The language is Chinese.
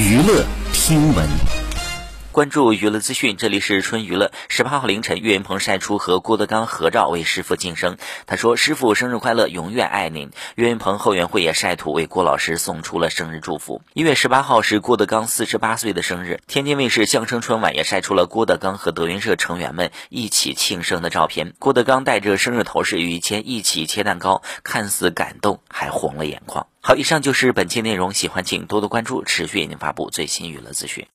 娱乐听闻。关注娱乐资讯，这里是春娱乐。十八号凌晨，岳云鹏晒出和郭德纲合照，为师傅庆生。他说：“师傅生日快乐，永远爱您。”岳云鹏后援会也晒图，为郭老师送出了生日祝福。一月十八号是郭德纲四十八岁的生日，天津卫视相声春晚也晒出了郭德纲和德云社成员们一起庆生的照片。郭德纲戴着生日头饰与以前一起切蛋糕，看似感动，还红了眼眶。好，以上就是本期内容，喜欢请多多关注，持续为您发布最新娱乐资讯。